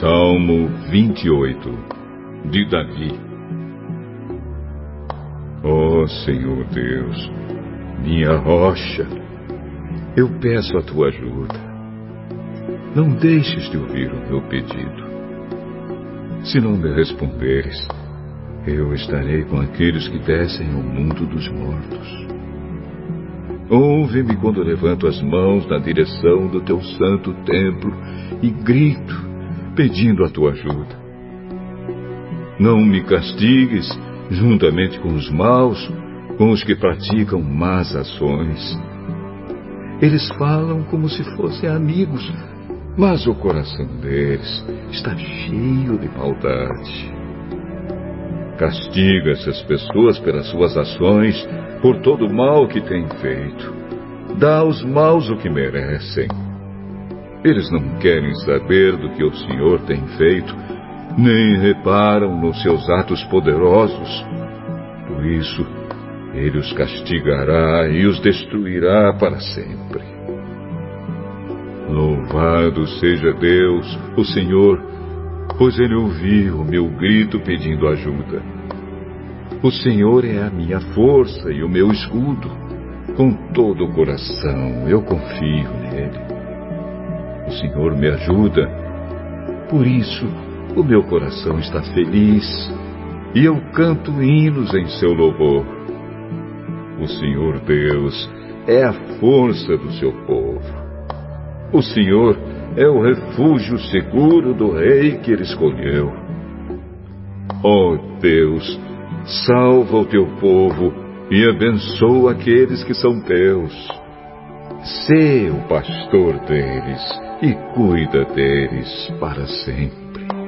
Salmo 28 de Davi Ó oh, Senhor Deus, minha rocha, eu peço a tua ajuda. Não deixes de ouvir o meu pedido. Se não me responderes, eu estarei com aqueles que descem ao mundo dos mortos. Ouve-me quando levanto as mãos na direção do teu santo templo e grito pedindo a tua ajuda. Não me castigues juntamente com os maus, com os que praticam más ações. Eles falam como se fossem amigos, mas o coração deles está cheio de maldade. Castiga essas pessoas pelas suas ações, por todo o mal que têm feito. Dá aos maus o que merecem eles não querem saber do que o Senhor tem feito, nem reparam nos seus atos poderosos. Por isso, ele os castigará e os destruirá para sempre. Louvado seja Deus, o Senhor, pois ele ouviu o meu grito pedindo ajuda. O Senhor é a minha força e o meu escudo. Com todo o coração eu confio. O Senhor me ajuda. Por isso, o meu coração está feliz e eu canto hinos em seu louvor. O Senhor Deus é a força do seu povo. O Senhor é o refúgio seguro do rei que ele escolheu. Oh Deus, salva o teu povo e abençoa aqueles que são teus. Sê o pastor deles e cuida deles para sempre.